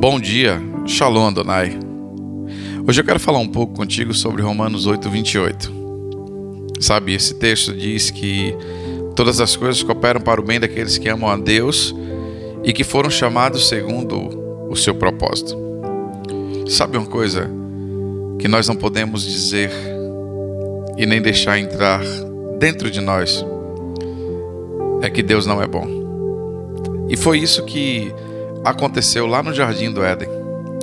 Bom dia, Shalom Adonai. Hoje eu quero falar um pouco contigo sobre Romanos 8, 28. Sabe, esse texto diz que todas as coisas cooperam para o bem daqueles que amam a Deus e que foram chamados segundo o seu propósito. Sabe uma coisa que nós não podemos dizer e nem deixar entrar dentro de nós? É que Deus não é bom. E foi isso que aconteceu lá no jardim do Éden,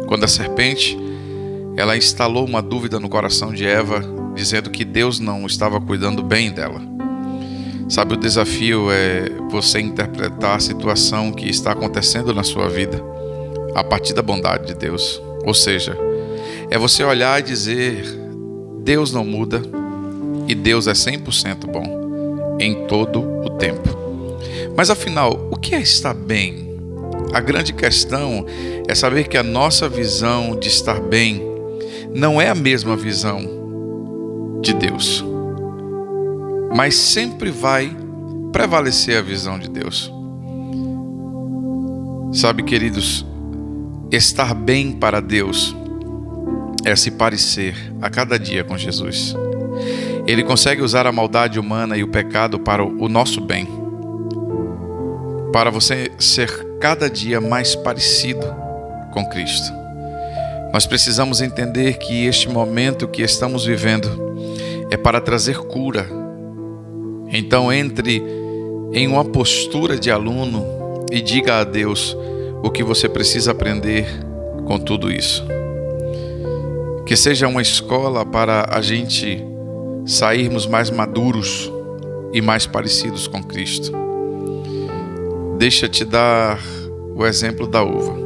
quando a serpente ela instalou uma dúvida no coração de Eva, dizendo que Deus não estava cuidando bem dela. Sabe, o desafio é você interpretar a situação que está acontecendo na sua vida a partir da bondade de Deus. Ou seja, é você olhar e dizer: Deus não muda e Deus é 100% bom em todo o tempo. Mas afinal, o que é estar bem? A grande questão é saber que a nossa visão de estar bem não é a mesma visão de Deus, mas sempre vai prevalecer a visão de Deus. Sabe, queridos, estar bem para Deus é se parecer a cada dia com Jesus. Ele consegue usar a maldade humana e o pecado para o nosso bem, para você ser cada dia mais parecido com Cristo. Nós precisamos entender que este momento que estamos vivendo é para trazer cura. Então, entre em uma postura de aluno e diga a Deus o que você precisa aprender com tudo isso. Que seja uma escola para a gente sairmos mais maduros e mais parecidos com Cristo. Deixa te dar o exemplo da uva.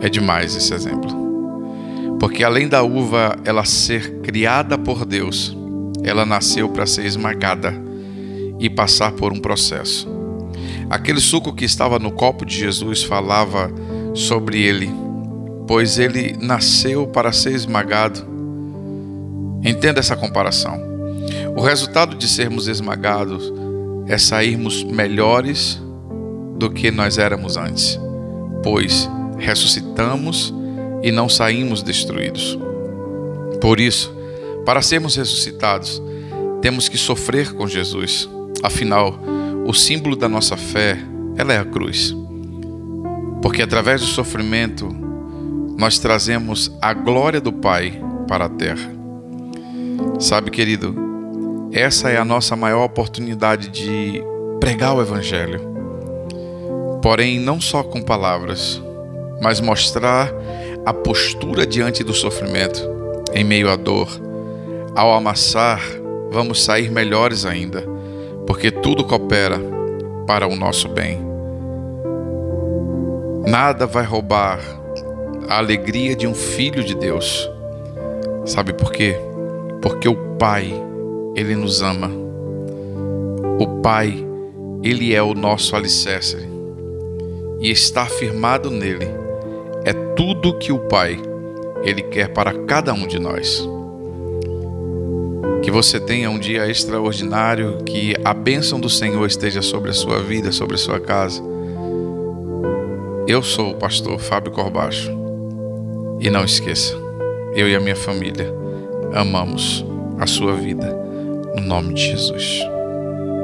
É demais esse exemplo. Porque além da uva ela ser criada por Deus, ela nasceu para ser esmagada e passar por um processo. Aquele suco que estava no copo de Jesus falava sobre ele, pois ele nasceu para ser esmagado. Entenda essa comparação. O resultado de sermos esmagados é sairmos melhores do que nós éramos antes, pois ressuscitamos e não saímos destruídos. Por isso, para sermos ressuscitados, temos que sofrer com Jesus. Afinal, o símbolo da nossa fé, ela é a cruz. Porque através do sofrimento, nós trazemos a glória do Pai para a terra. Sabe, querido, essa é a nossa maior oportunidade de pregar o Evangelho. Porém, não só com palavras, mas mostrar a postura diante do sofrimento, em meio à dor. Ao amassar, vamos sair melhores ainda, porque tudo coopera para o nosso bem. Nada vai roubar a alegria de um filho de Deus. Sabe por quê? Porque o Pai ele nos ama. O Pai, Ele é o nosso alicerce. E estar firmado nele é tudo que o Pai, Ele quer para cada um de nós. Que você tenha um dia extraordinário, que a bênção do Senhor esteja sobre a sua vida, sobre a sua casa. Eu sou o pastor Fábio Corbacho. E não esqueça, eu e a minha família amamos a sua vida no nome de Jesus.